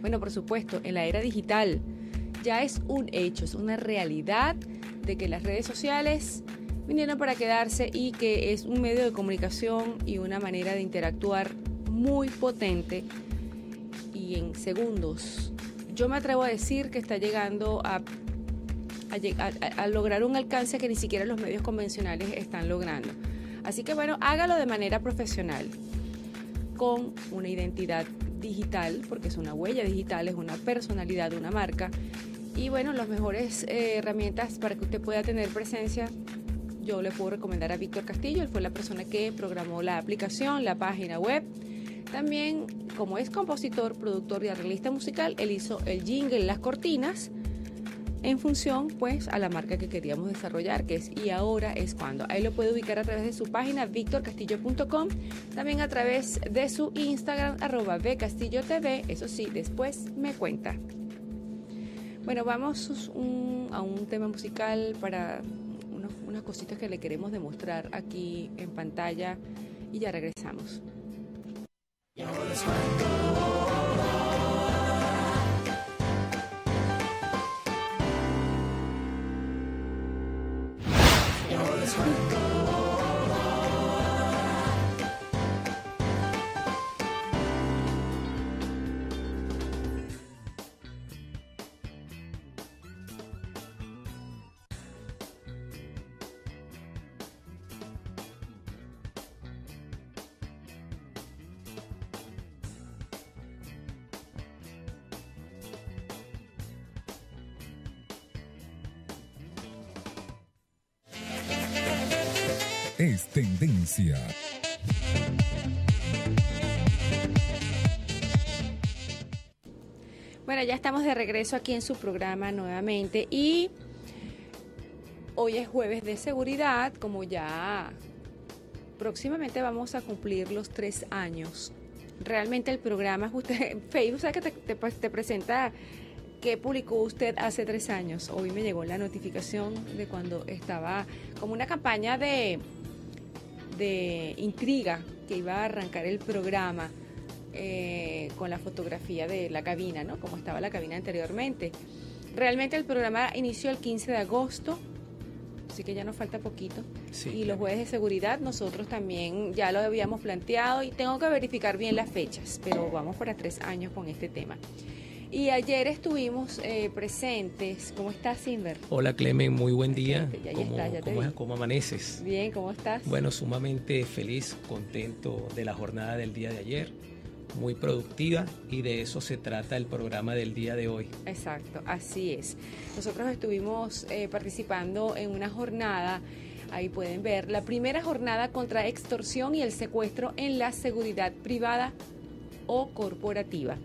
Bueno, por supuesto, en la era digital ya es un hecho, es una realidad de que las redes sociales vinieron para quedarse y que es un medio de comunicación y una manera de interactuar muy potente y en segundos. Yo me atrevo a decir que está llegando a, lograr un alcance que ni siquiera los medios convencionales están logrando. Así que bueno, hágalo de manera profesional, con una identidad digital, porque es una huella digital, es una personalidad una marca. Y bueno, las mejores eh, herramientas para que usted pueda tener presencia, yo le puedo recomendar a Víctor Castillo, él fue la persona que programó la aplicación, la página web. También, como es compositor, productor y arreglista musical, él hizo el jingle, las cortinas en función pues a la marca que queríamos desarrollar, que es y ahora es cuando. Ahí lo puede ubicar a través de su página victorcastillo.com, también a través de su Instagram arroba bcastillotv, eso sí, después me cuenta. Bueno, vamos a un tema musical para unas cositas que le queremos demostrar aquí en pantalla y ya regresamos. es this one. Tendencia. Bueno, ya estamos de regreso aquí en su programa nuevamente y hoy es jueves de seguridad, como ya próximamente vamos a cumplir los tres años. Realmente el programa, usted, Facebook, ¿sabe que te, te, te presenta que publicó usted hace tres años? Hoy me llegó la notificación de cuando estaba como una campaña de de intriga que iba a arrancar el programa eh, con la fotografía de la cabina, ¿no? Como estaba la cabina anteriormente. Realmente el programa inició el 15 de agosto, así que ya nos falta poquito. y los jueves de seguridad nosotros también ya lo habíamos planteado y tengo que verificar bien las fechas, pero vamos para tres años con este tema. Y ayer estuvimos eh, presentes. ¿Cómo estás, Simber? Hola, Clemen, muy buen día. ¿Cómo, ¿Cómo, amaneces? Bien, ¿cómo estás? Bueno, sumamente feliz, contento de la jornada del día de ayer. Muy productiva y de eso se trata el programa del día de hoy. Exacto, así es. Nosotros estuvimos eh, participando en una jornada Ahí pueden ver la primera jornada contra extorsión y el secuestro en la seguridad privada o corporativa.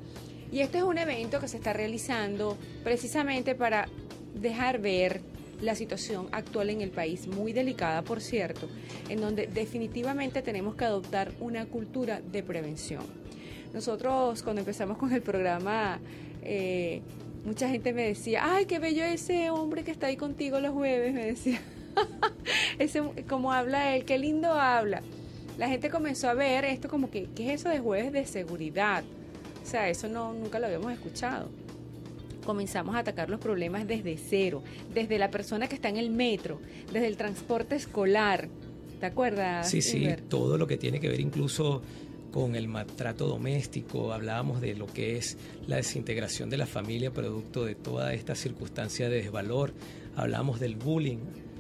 Y este es un evento que se está realizando precisamente para dejar ver la situación actual en el país, muy delicada, por cierto, en donde definitivamente tenemos que adoptar una cultura de prevención. Nosotros cuando empezamos con el programa, eh, mucha gente me decía, ay, qué bello ese hombre que está ahí contigo los jueves, me decía, ese, como habla él, qué lindo habla. La gente comenzó a ver esto como que, ¿qué es eso de jueves de seguridad? O sea, eso no, nunca lo habíamos escuchado. Comenzamos a atacar los problemas desde cero, desde la persona que está en el metro, desde el transporte escolar. ¿Te acuerdas? Sí, sí, todo lo que tiene que ver incluso con el maltrato doméstico, hablábamos de lo que es la desintegración de la familia producto de toda esta circunstancia de desvalor, hablamos del bullying,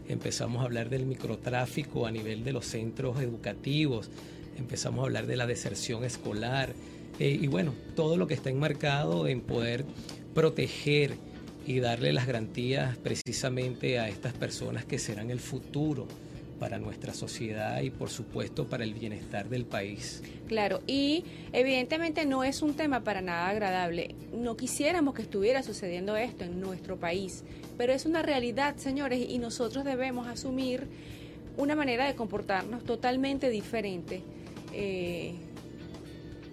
empezamos a hablar del microtráfico a nivel de los centros educativos, empezamos a hablar de la deserción escolar, eh, y bueno, todo lo que está enmarcado en poder proteger y darle las garantías precisamente a estas personas que serán el futuro para nuestra sociedad y por supuesto para el bienestar del país. Claro, y evidentemente no es un tema para nada agradable. No quisiéramos que estuviera sucediendo esto en nuestro país, pero es una realidad, señores, y nosotros debemos asumir una manera de comportarnos totalmente diferente. Eh,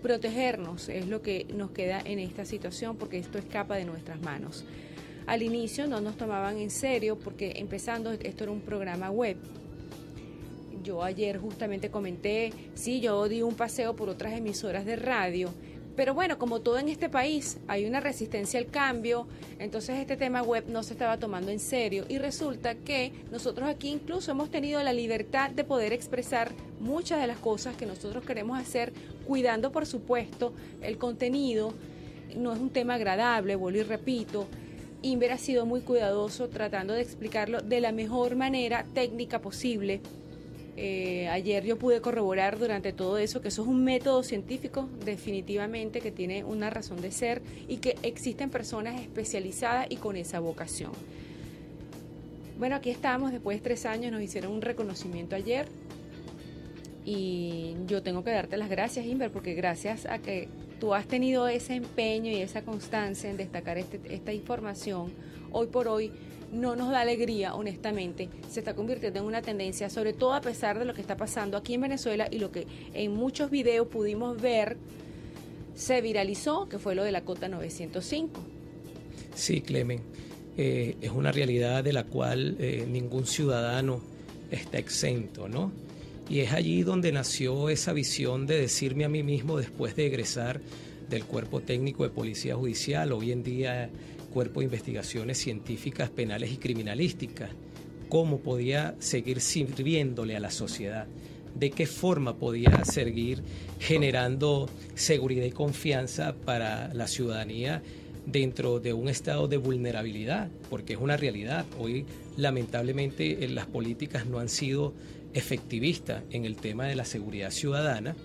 protegernos es lo que nos queda en esta situación porque esto escapa de nuestras manos. Al inicio no nos tomaban en serio porque empezando esto era un programa web. Yo ayer justamente comenté, sí, yo di un paseo por otras emisoras de radio, Pero bueno, como todo en este país, hay una resistencia al cambio, entonces este tema web no se estaba tomando en serio y resulta que nosotros aquí incluso hemos tenido la libertad de poder expresar muchas de las cosas que nosotros queremos hacer, cuidando por supuesto el contenido. No es un tema agradable, vuelvo y repito. Inver ha sido muy cuidadoso tratando de explicarlo de la mejor manera técnica posible eh, ayer yo pude corroborar durante todo eso que eso es un método científico definitivamente que tiene una razón de ser y que existen personas especializadas y con esa vocación. Bueno, aquí estamos, después de tres años nos hicieron un reconocimiento ayer y yo tengo que darte las gracias, Inver, porque gracias a que tú has tenido ese empeño y esa constancia en destacar este, esta información, hoy por hoy no nos da alegría, honestamente. Se está convirtiendo en una tendencia, sobre todo a pesar de lo que está pasando aquí en Venezuela y lo que en muchos videos pudimos ver se viralizó, que fue lo de la cota 905. Sí, Clemen, eh, es una realidad de la cual eh, ningún ciudadano está exento, ¿no? Y es allí donde nació esa visión de decirme a mí mismo después de egresar del cuerpo técnico de policía judicial, hoy en día Cuerpo de Investigaciones Científicas, Penales y Criminalísticas, cómo podía seguir sirviéndole a la sociedad, de qué forma podía seguir generando seguridad y confianza para la ciudadanía dentro de un estado de vulnerabilidad, porque es una realidad. Hoy, lamentablemente, las políticas no han sido efectivistas en el tema de la seguridad ciudadana.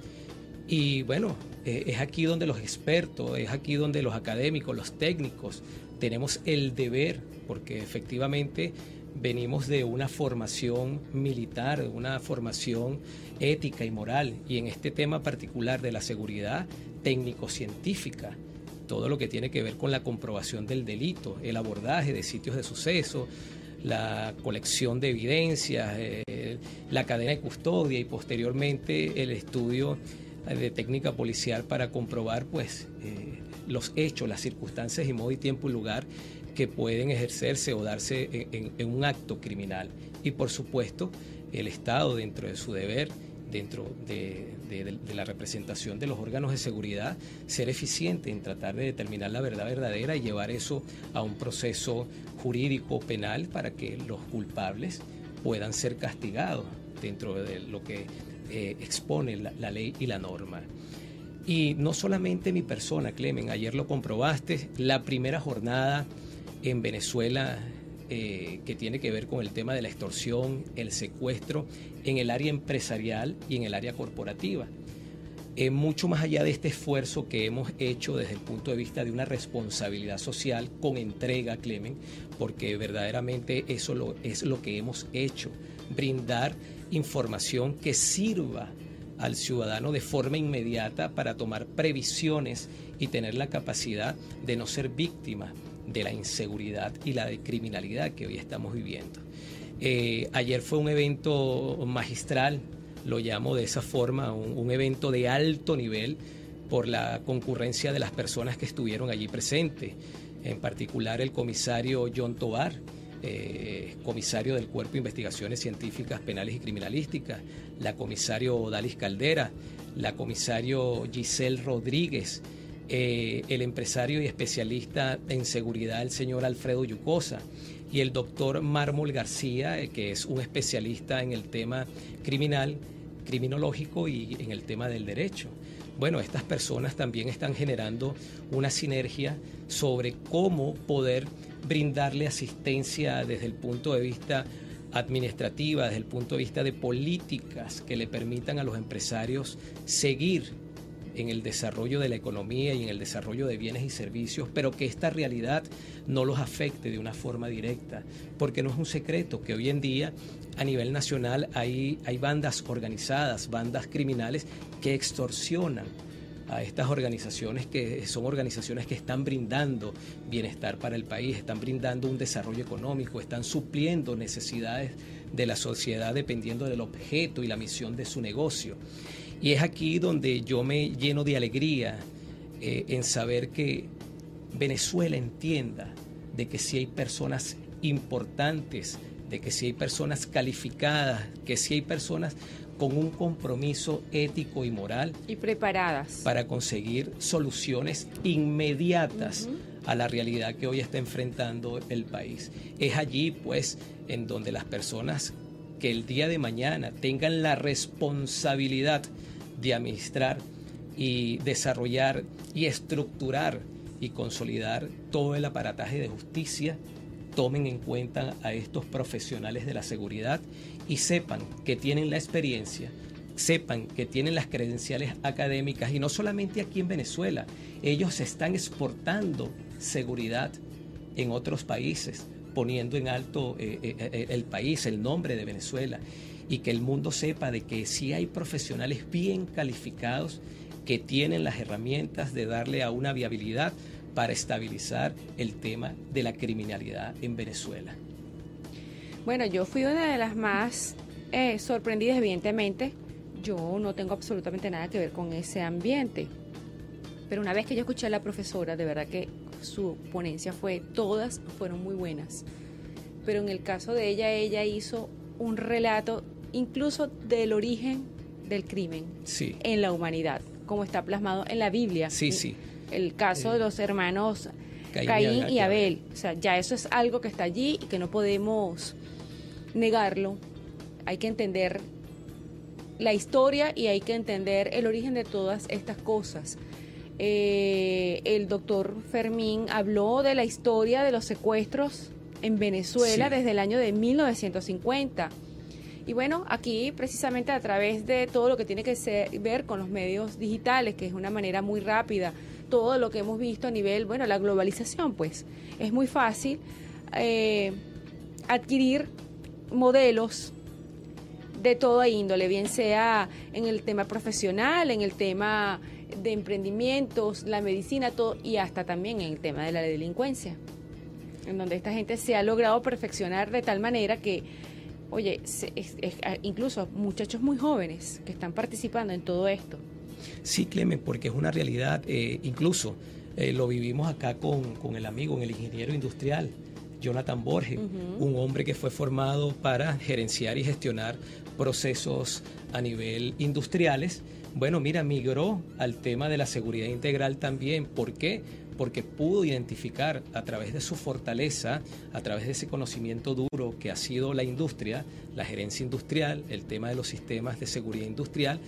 Y bueno, eh, es aquí donde los expertos, es aquí donde los académicos, los técnicos, tenemos el deber, porque efectivamente venimos de una formación militar, de una formación ética y moral, y en este tema particular de la seguridad técnico-científica, todo lo que tiene que ver con la comprobación del delito, el abordaje de sitios de suceso, la colección de evidencias, eh, la cadena de custodia y posteriormente el estudio de técnica policial para comprobar pues eh, los hechos, las circunstancias y modo y tiempo y lugar que pueden ejercerse o darse en, un acto criminal. Y por supuesto, el Estado, dentro de su deber, dentro de, la representación de los órganos de seguridad, ser eficiente en tratar de determinar la verdad verdadera y llevar eso a un proceso jurídico penal para que los culpables puedan ser castigados dentro de lo que eh, expone la ley y la norma. Y no solamente mi persona, Clemen, ayer lo comprobaste, la primera jornada en Venezuela eh, que tiene que ver con el tema de la extorsión, el secuestro en el área empresarial y en el área corporativa. Eh, mucho más allá de este esfuerzo que hemos hecho desde el punto de vista de una responsabilidad social con entrega, Clemen, porque verdaderamente eso es lo que hemos hecho, brindar información que sirva al ciudadano de forma inmediata para tomar previsiones y tener la capacidad de no ser víctima de la inseguridad y la criminalidad que hoy estamos viviendo. Eh, ayer fue un evento magistral, lo llamo de esa forma, un evento de alto nivel por la concurrencia de las personas que estuvieron allí presentes, en particular el comisario John Tobar, eh, comisario del Cuerpo de Investigaciones Científicas Penales y Criminalísticas, la comisario Dalis Caldera, la comisario Giselle Rodríguez, eh, el empresario y especialista en seguridad, el señor Alfredo Yucosa, y el doctor Mármol García, eh, que es un especialista en el tema criminal, criminológico y en el tema del derecho. Bueno, estas personas también están generando una sinergia sobre cómo poder brindarle asistencia desde el punto de vista administrativa, desde el punto de vista de políticas que le permitan a los empresarios seguir en el desarrollo de la economía y en el desarrollo de bienes y servicios, pero que esta realidad no los afecte de una forma directa, porque no es un secreto que hoy en día a nivel nacional hay, hay bandas organizadas, bandas criminales que extorsionan a estas organizaciones que son organizaciones que están brindando bienestar para el país, están brindando un desarrollo económico, están supliendo necesidades de la sociedad dependiendo del objeto y la misión de su negocio. Y es aquí donde yo me lleno de alegría eh, en saber que Venezuela entienda de que si hay personas importantes, de que si hay personas calificadas, que si hay personas con un compromiso ético y moral. Y preparadas. Para conseguir soluciones inmediatas a la realidad que hoy está enfrentando el país. Es allí, pues, en donde las personas que el día de mañana tengan la responsabilidad de administrar y desarrollar y estructurar y consolidar todo el aparataje de justicia, tomen en cuenta a estos profesionales de la seguridad y sepan que tienen la experiencia, sepan que tienen las credenciales académicas y no solamente aquí en Venezuela, ellos están exportando seguridad en otros países, poniendo en alto eh, eh, eh, el país, el nombre de Venezuela y que el mundo sepa de que sí hay profesionales bien calificados que tienen las herramientas de darle a una viabilidad para estabilizar el tema de la criminalidad en Venezuela. Bueno, yo fui una de las más eh, sorprendidas, evidentemente. Yo no tengo absolutamente nada que ver con ese ambiente. Pero una vez que yo escuché a la profesora, de verdad que su ponencia fue, todas fueron muy buenas. Pero en el caso de ella, ella hizo un relato incluso del origen del crimen en la humanidad, como está plasmado en la Biblia. Sí, sí el caso de los hermanos Caín, y Abel. O sea, ya eso es algo que está allí y que no podemos negarlo. Hay que entender la historia y hay que entender el origen de todas estas cosas. Eh, el doctor Fermín habló de la historia de los secuestros en Venezuela desde el año de 1950. Y bueno, aquí precisamente a través de todo lo que tiene que ver con los medios digitales, que es una manera muy rápida todo lo que hemos visto a nivel, bueno, la globalización, pues es muy fácil eh, adquirir modelos de toda índole, bien sea en el tema profesional, en el tema de emprendimientos, la medicina, todo, y hasta también en el tema de la delincuencia, en donde esta gente se ha logrado perfeccionar de tal manera que, oye, incluso muchachos muy jóvenes que están participando en todo esto, Sí, Clemen, porque es una realidad, eh, incluso eh, lo vivimos acá con, con, el amigo, el ingeniero industrial, Jonathan Borges, un hombre que fue formado para gerenciar y gestionar procesos a nivel industriales. Bueno, mira, migró al tema de la seguridad integral también. ¿Por qué? Porque pudo identificar a través de su fortaleza, a través de ese conocimiento duro que ha sido la industria, la gerencia industrial, el tema de los sistemas de seguridad industrial,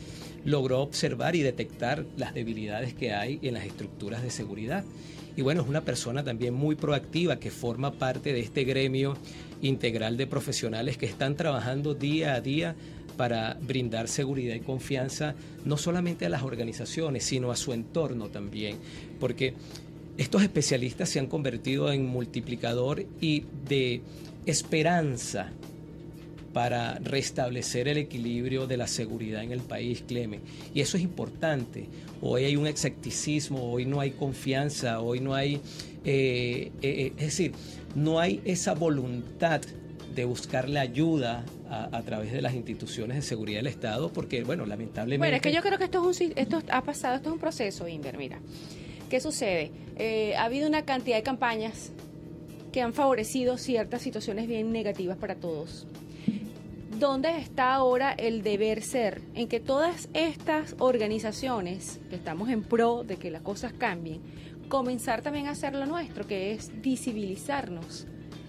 logró observar y detectar las debilidades que hay en las estructuras de seguridad. Y bueno, es una persona también muy proactiva que forma parte de este gremio integral de profesionales que están trabajando día a día para brindar seguridad y confianza no solamente a las organizaciones, sino a su entorno también. Porque estos especialistas se han convertido en multiplicador y de esperanza para restablecer el equilibrio de la seguridad en el país, Clemen. Y eso es importante. Hoy hay un escepticismo, hoy no hay confianza, hoy no hay, eh, eh, eh, es decir, no hay esa voluntad de buscarle ayuda a, través de las instituciones de seguridad del Estado, porque, bueno, lamentablemente... Bueno, es que yo creo que esto, es un, esto ha pasado, esto es un proceso, Inver, mira. ¿Qué sucede? Eh, ha habido una cantidad de campañas que han favorecido ciertas situaciones bien negativas para todos. ¿Dónde está ahora el deber ser? En que todas estas organizaciones que estamos en pro de que las cosas cambien, comenzar también a hacer lo nuestro, que es visibilizarnos,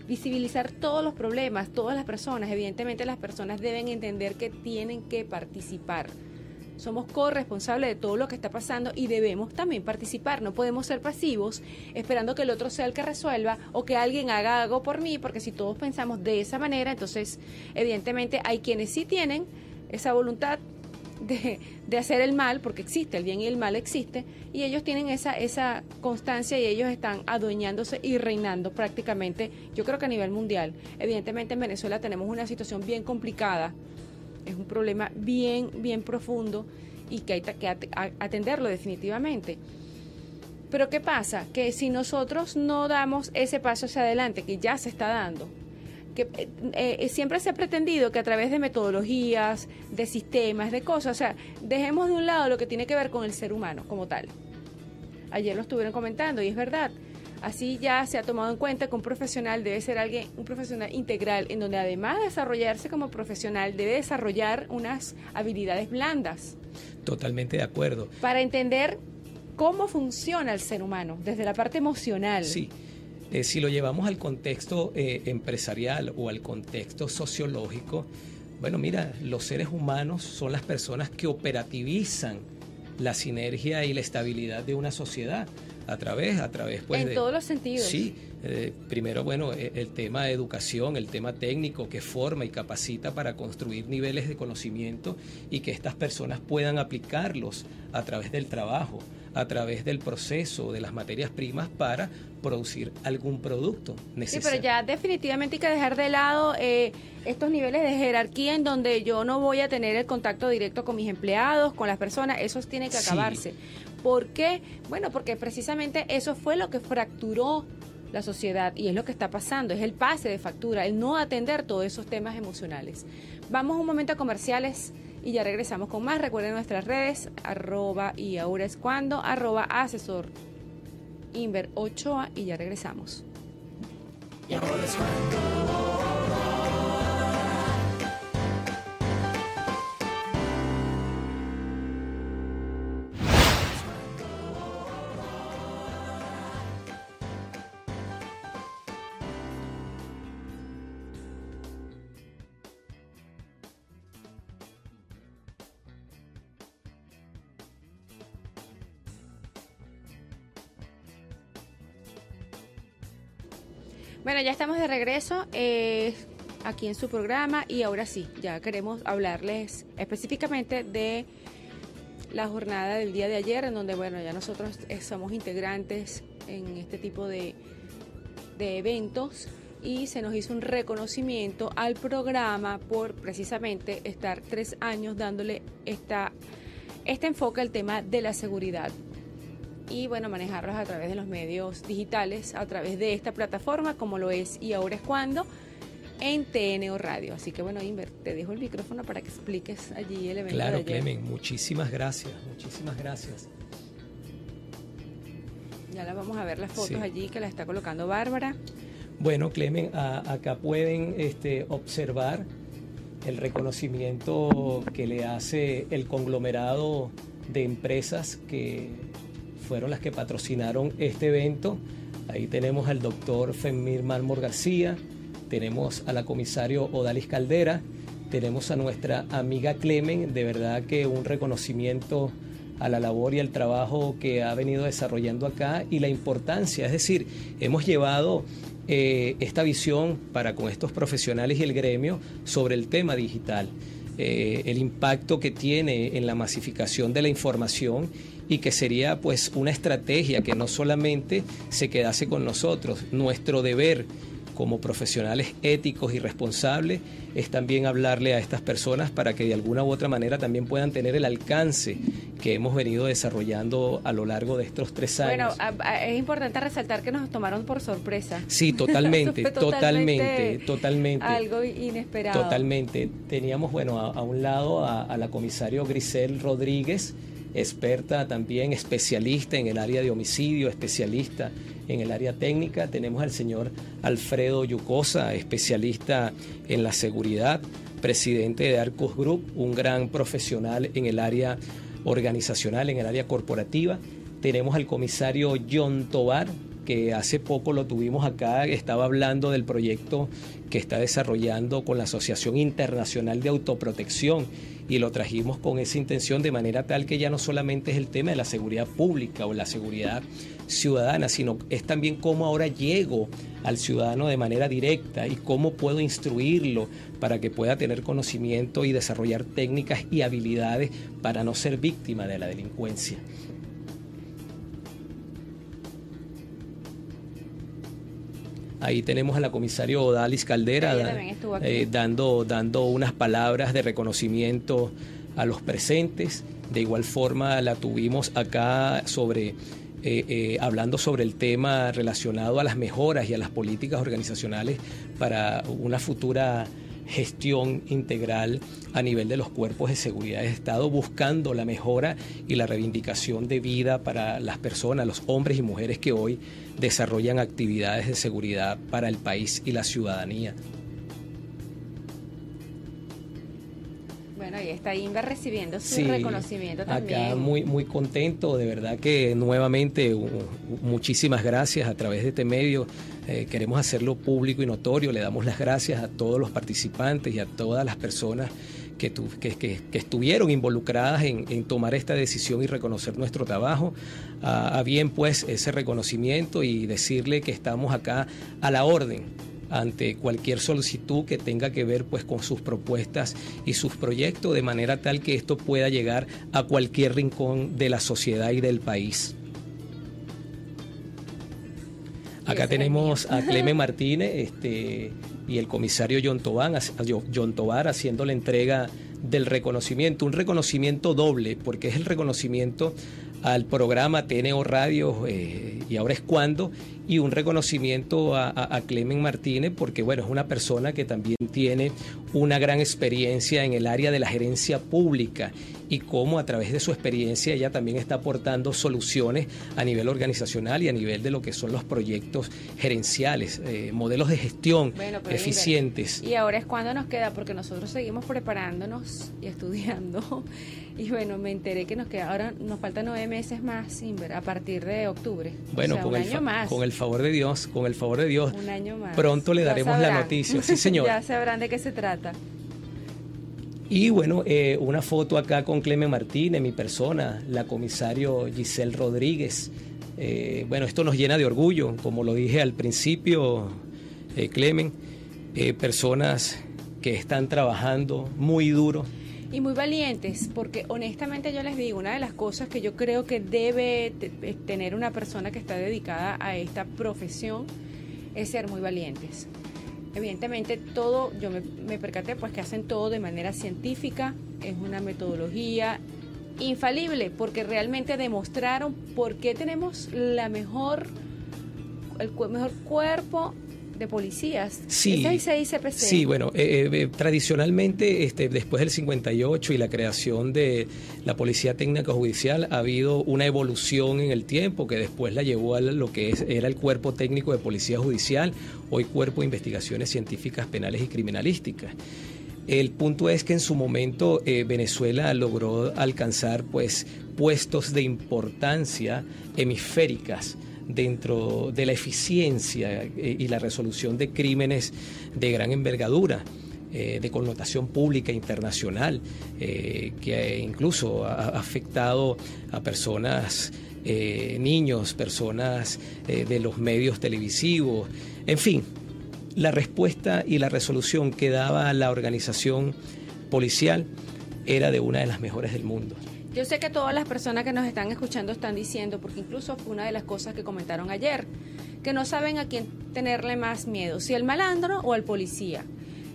visibilizar todos los problemas, todas las personas. Evidentemente las personas deben entender que tienen que participar somos corresponsables de todo lo que está pasando y debemos también participar. No podemos ser pasivos esperando que el otro sea el que resuelva o que alguien haga algo por mí, porque si todos pensamos de esa manera, entonces evidentemente hay quienes sí tienen esa voluntad de, de, hacer el mal, porque existe, el bien y el mal existe, y ellos tienen esa, esa constancia y ellos están adueñándose y reinando prácticamente, yo creo que a nivel mundial. Evidentemente en Venezuela tenemos una situación bien complicada es un problema bien, bien profundo y que hay que atenderlo definitivamente. Pero ¿qué pasa? Que si nosotros no damos ese paso hacia adelante, que ya se está dando, que eh, eh, siempre se ha pretendido que a través de metodologías, de sistemas, de cosas, o sea, dejemos de un lado lo que tiene que ver con el ser humano como tal. Ayer lo estuvieron comentando y es verdad. Así ya se ha tomado en cuenta que un profesional debe ser alguien, un profesional integral, en donde además de desarrollarse como profesional, debe desarrollar unas habilidades blandas. Totalmente de acuerdo. Para entender cómo funciona el ser humano, desde la parte emocional. Sí. Eh, si lo llevamos al contexto eh, empresarial o al contexto sociológico, bueno, mira, los seres humanos son las personas que operativizan la sinergia y la estabilidad de una sociedad a través, a través pues, en todos los sentidos. Sí, eh, primero, bueno, e, el tema de educación, el tema técnico que forma y capacita para construir niveles de conocimiento y que estas personas puedan aplicarlos a través del trabajo, a través del proceso de las materias primas para producir algún producto necesario. Sí, pero ya definitivamente hay que dejar de lado eh, estos niveles de jerarquía en donde yo no voy a tener el contacto directo con mis empleados, con las personas, eso tiene que acabarse. ¿Por qué? Bueno, porque precisamente eso fue lo que fracturó la sociedad y es lo que está pasando, es el pase de factura, el no atender todos esos temas emocionales. Vamos un momento a comerciales y ya regresamos con más. Recuerden nuestras redes, arroba y ahora es cuando, arroba asesor Inver 8A y ya regresamos. Y ahora es cuando. Bueno, ya estamos de regreso eh, aquí en su programa y ahora sí, ya queremos hablarles específicamente de la jornada del día de ayer, en donde, bueno, ya nosotros eh, somos integrantes en este tipo de, de eventos y se nos hizo un reconocimiento al programa por precisamente estar tres años dándole esta, este enfoque al tema de la seguridad y bueno, manejarlos a través de los medios digitales, a través de esta plataforma como lo es y ahora es cuando en TNO Radio. Así que bueno, Inver, te dejo el micrófono para que expliques allí el evento. Claro, Clemen, muchísimas gracias, muchísimas gracias. Ya la vamos a ver las fotos allí que la está colocando Bárbara. Bueno, Clemen, acá pueden este, observar el reconocimiento que le hace el conglomerado de empresas que fueron las que patrocinaron este evento. Ahí tenemos al doctor Femir Marmor García, tenemos a la comisario Odalis Caldera, tenemos a nuestra amiga Clemen, de verdad que un reconocimiento a la labor y al trabajo que ha venido desarrollando acá y la importancia, es decir, hemos llevado eh, esta visión para con estos profesionales y el gremio sobre el tema digital. Eh, el impacto que tiene en la masificación de la información y que sería pues una estrategia que no solamente se quedase con nosotros, nuestro deber como profesionales éticos y responsables es también hablarle a estas personas para que de alguna u otra manera también puedan tener el alcance que hemos venido desarrollando a lo largo de estos tres años. Bueno, es importante resaltar que nos tomaron por sorpresa. Sí, totalmente, totalmente, totalmente, Algo inesperado. Totalmente. Teníamos, bueno, a, un lado a, a la comisario Grisel Rodríguez, experta también, especialista en el área de homicidio, especialista en el área técnica. Tenemos al señor Alfredo Yucosa, especialista en la seguridad, presidente de Arcos Group, un gran profesional en el área organizacional, en el área corporativa. Tenemos al comisario John Tobar, que hace poco lo tuvimos acá, estaba hablando del proyecto que está desarrollando con la Asociación Internacional de Autoprotección y lo trajimos con esa intención de manera tal que ya no solamente es el tema de la seguridad pública o la seguridad ciudadana, sino es también cómo ahora llego al ciudadano de manera directa y cómo puedo instruirlo para que pueda tener conocimiento y desarrollar técnicas y habilidades para no ser víctima de la delincuencia. Ahí tenemos a la comisaria Odalis Caldera eh, dando, dando unas palabras de reconocimiento a los presentes. De igual forma la tuvimos acá sobre eh, eh, hablando sobre el tema relacionado a las mejoras y a las políticas organizacionales para una futura gestión integral a nivel de los cuerpos de seguridad de Estado, buscando la mejora y la reivindicación de vida para las personas, los hombres y mujeres que hoy desarrollan actividades de seguridad para el país y la ciudadanía. Bueno, y está Inver recibiendo su reconocimiento también. Acá muy, muy contento, de verdad que nuevamente muchísimas gracias a través de este medio. Eh, queremos hacerlo público y notorio. Le damos las gracias a todos los participantes y a todas las personas que, que, estuvieron involucradas en, tomar esta decisión y reconocer nuestro trabajo. a bien pues ese reconocimiento y decirle que estamos acá a la orden ante cualquier solicitud que tenga que ver pues con sus propuestas y sus proyectos de manera tal que esto pueda llegar a cualquier rincón de la sociedad y del país. Acá tenemos a Clemen Martínez este, y el comisario John Tobar, John Tobar haciendo la entrega del reconocimiento, un reconocimiento doble, porque es el reconocimiento al programa TNO Radio eh, y ahora es cuando, y un reconocimiento a, a, Clemen Martínez, porque bueno, es una persona que también tiene una gran experiencia en el área de la gerencia pública y cómo a través de su experiencia ella también está aportando soluciones a nivel organizacional y a nivel de lo que son los proyectos gerenciales, eh, modelos de gestión eficientes. y ahora es cuando nos queda, porque nosotros seguimos preparándonos y estudiando. Y bueno, me enteré que nos queda, ahora nos faltan nueve meses más, a partir de octubre. Bueno, con, el con el favor de Dios, con el favor de Dios. Un año más. Pronto le daremos la noticia. Sí, señor. ya sabrán de qué se trata. Y bueno, eh, una foto acá con Clemen Martínez, mi persona, la comisario Giselle Rodríguez. Eh, bueno, esto nos llena de orgullo, como lo dije al principio, eh, Clemen, personas que están trabajando muy duro. Y muy valientes, porque honestamente yo les digo, una de las cosas que yo creo que debe tener una persona que está dedicada a esta profesión es ser muy valientes. Evidentemente todo, yo me, me percaté pues que hacen todo de manera científica, es una metodología infalible porque realmente demostraron por qué tenemos la mejor el mejor cuerpo de policías. Sí, sí bueno, eh, eh, tradicionalmente, este, después del 58 y la creación de la Policía Técnica Judicial, ha habido una evolución en el tiempo que después la llevó a lo que es, era el Cuerpo Técnico de Policía Judicial, hoy Cuerpo de Investigaciones Científicas Penales y Criminalísticas. El punto es que en su momento eh, Venezuela logró alcanzar pues puestos de importancia hemisféricas dentro de la eficiencia eh, y la resolución de crímenes de gran envergadura. Eh, de connotación pública internacional, eh, que incluso ha afectado a personas, niños, personas de los medios televisivos, en fin, la respuesta y la resolución que daba la organización policial era de una de las mejores del mundo. Yo sé que todas las personas que nos están escuchando están diciendo, porque incluso fue una de las cosas que comentaron ayer, que no saben a quién tenerle más miedo, si el malandro o el policía.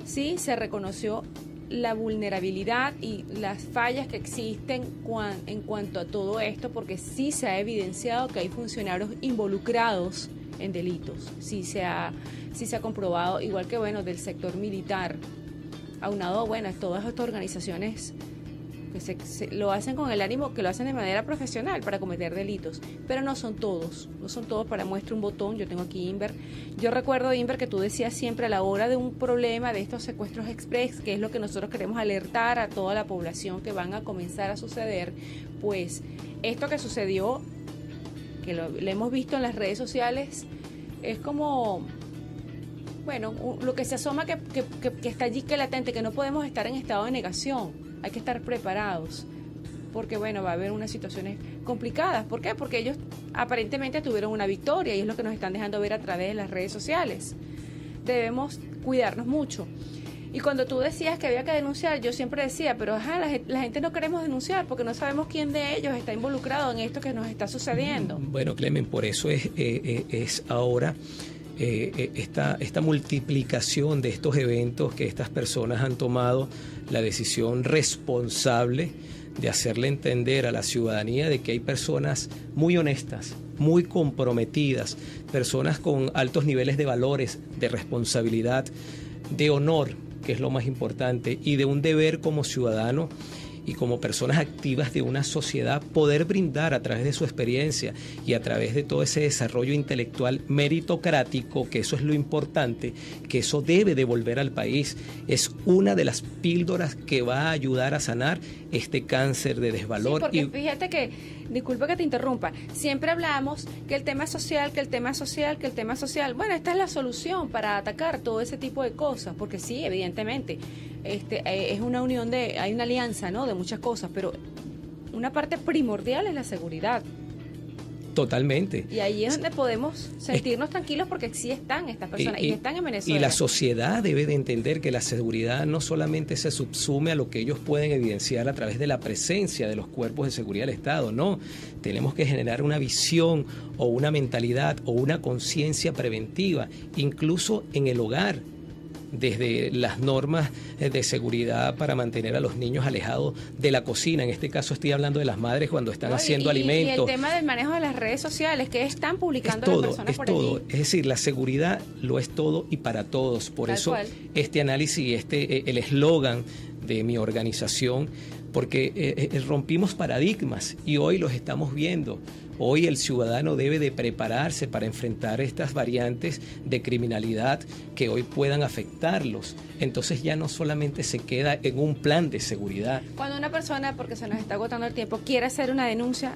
Sí, se reconoció la vulnerabilidad y las fallas que existen en cuanto a todo esto, porque sí se ha evidenciado que hay funcionarios involucrados en delitos, sí se ha, sí se ha comprobado, igual que bueno, del sector militar, aunado bueno, todas estas organizaciones se, lo hacen con el ánimo que lo hacen de manera profesional para cometer delitos, pero no son todos, no son todos. Para muestra un botón, yo tengo aquí Inver. Yo recuerdo, Inver, que tú decías siempre a la hora de un problema de estos secuestros express, que es lo que nosotros queremos alertar a toda la población que van a comenzar a suceder, pues esto que sucedió, que lo, hemos visto en las redes sociales, es como bueno, lo que se asoma que, que, está allí, que latente, que no podemos estar en estado de negación hay que estar preparados porque bueno, va a haber unas situaciones complicadas. ¿Por qué? Porque ellos aparentemente tuvieron una victoria y es lo que nos están dejando ver a través de las redes sociales. Debemos cuidarnos mucho. Y cuando tú decías que había que denunciar, yo siempre decía, pero ajá, la, gente no queremos denunciar porque no sabemos quién de ellos está involucrado en esto que nos está sucediendo. Bueno, Clemen, por eso es, eh, eh, es ahora eh, esta, esta multiplicación de estos eventos que estas personas han tomado la decisión responsable de hacerle entender a la ciudadanía de que hay personas muy honestas, muy comprometidas, personas con altos niveles de valores, de responsabilidad, de honor que es lo más importante, y de un deber como ciudadano y como personas activas de una sociedad poder brindar a través de su experiencia y a través de todo ese desarrollo intelectual meritocrático, que eso es lo importante, que eso debe devolver al país. Es una de las píldoras que va a ayudar a sanar este cáncer de desvalor. Sí, porque fíjate que, disculpa que te interrumpa, siempre hablamos que el tema social, que el tema social, que el tema social. Bueno, esta es la solución para atacar todo ese tipo de cosas, porque sí, evidentemente este, eh, es una unión de, hay una alianza, ¿no? De muchas cosas, pero una parte primordial es la seguridad. Totalmente. Y ahí es donde podemos sentirnos tranquilos porque sí están estas personas y, están en Venezuela. Y la sociedad debe de entender que la seguridad no solamente se subsume a lo que ellos pueden evidenciar a través de la presencia de los cuerpos de seguridad del Estado, no. Tenemos que generar una visión o una mentalidad o una conciencia preventiva, incluso en el hogar desde las normas eh, de seguridad para mantener a los niños alejados de la cocina. En este caso estoy hablando de las madres cuando están haciendo alimentos. Y el tema del manejo de las redes sociales, que están publicando es todo, las personas es todo. Es decir, la seguridad lo es todo y para todos. Por eso este análisis, este eh, el eslogan de mi organización, porque eh, rompimos paradigmas y hoy los estamos viendo. Hoy el ciudadano debe de prepararse para enfrentar estas variantes de criminalidad que hoy puedan afectarlos. Entonces ya no solamente se queda en un plan de seguridad. Cuando una persona, porque se nos está agotando el tiempo, quiere hacer una denuncia,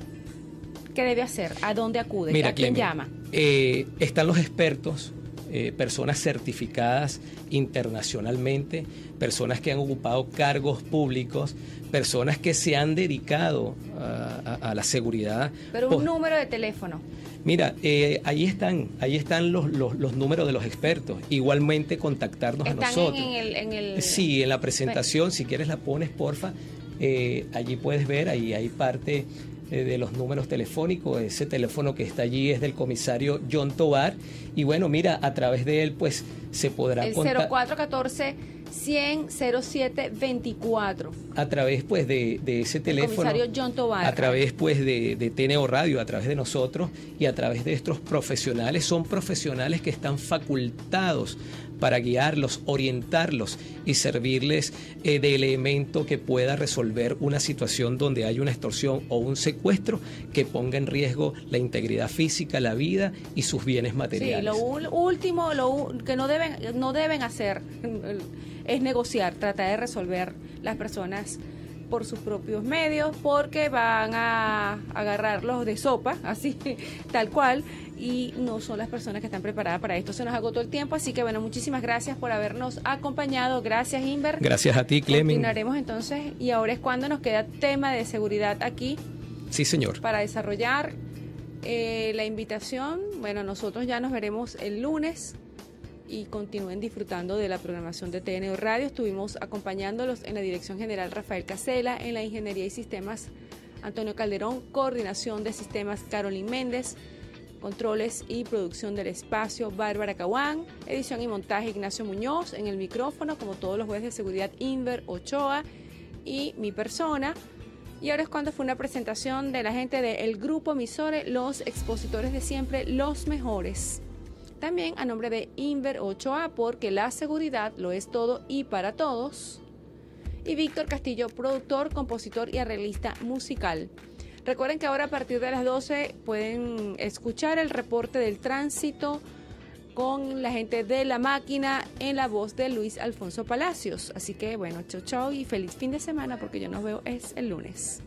¿qué debe hacer? ¿A dónde acude? Mira, ¿A quién llama? Eh, están los expertos, eh, personas certificadas internacionalmente, personas que han ocupado cargos públicos, personas que se han dedicado a, la seguridad. Pero un número de teléfono. Mira, eh, ahí están, ahí están los, los, números de los expertos. Igualmente contactarnos a nosotros. En el, en el... Sí, en la presentación, si quieres la pones, porfa. Eh, allí puedes ver, ahí hay parte eh, de los números telefónicos. Ese teléfono que está allí es del comisario John Tobar. Y bueno, mira, a través de él, pues se podrá El 0414 100 07 24. A través pues de, ese teléfono. El John Tobar. A través pues de, de TNO Radio, a través de nosotros y a través de estos profesionales. Son profesionales que están facultados para guiarlos, orientarlos y servirles eh, de elemento que pueda resolver una situación donde hay una extorsión o un secuestro que ponga en riesgo la integridad física, la vida y sus bienes materiales. Sí, lo último lo que no deben, no deben hacer es negociar, tratar de resolver las personas por sus propios medios porque van a agarrarlos de sopa, así, tal cual, y no son las personas que están preparadas para esto. Se nos agotó el tiempo, así que bueno, muchísimas gracias por habernos acompañado. Gracias, Inver. Gracias a ti, Clemen. Continuaremos entonces, y ahora es cuando nos queda tema de seguridad aquí. Sí, señor. Para desarrollar eh, la invitación, bueno, nosotros ya nos veremos el lunes y continúen disfrutando de la programación de TNO Radio. Estuvimos acompañándolos en la Dirección General Rafael Casela, en la Ingeniería y Sistemas Antonio Calderón, Coordinación de Sistemas Carolyn Méndez, Controles y Producción del Espacio Bárbara Caguán, Edición y Montaje Ignacio Muñoz, en el micrófono, como todos los jueces de seguridad, Inver Ochoa y mi persona. Y ahora es cuando fue una presentación de la gente del grupo Misore, los expositores de siempre, los mejores. También a nombre de Inver Ochoa, porque la seguridad lo es todo y para todos. Y Víctor Castillo, productor, compositor y arreglista musical. Recuerden que ahora a partir de las 12 pueden escuchar el reporte del tránsito con la gente de la máquina en la voz de Luis Alfonso Palacios. Así que bueno, chau chau y feliz fin de semana porque yo nos veo es el lunes.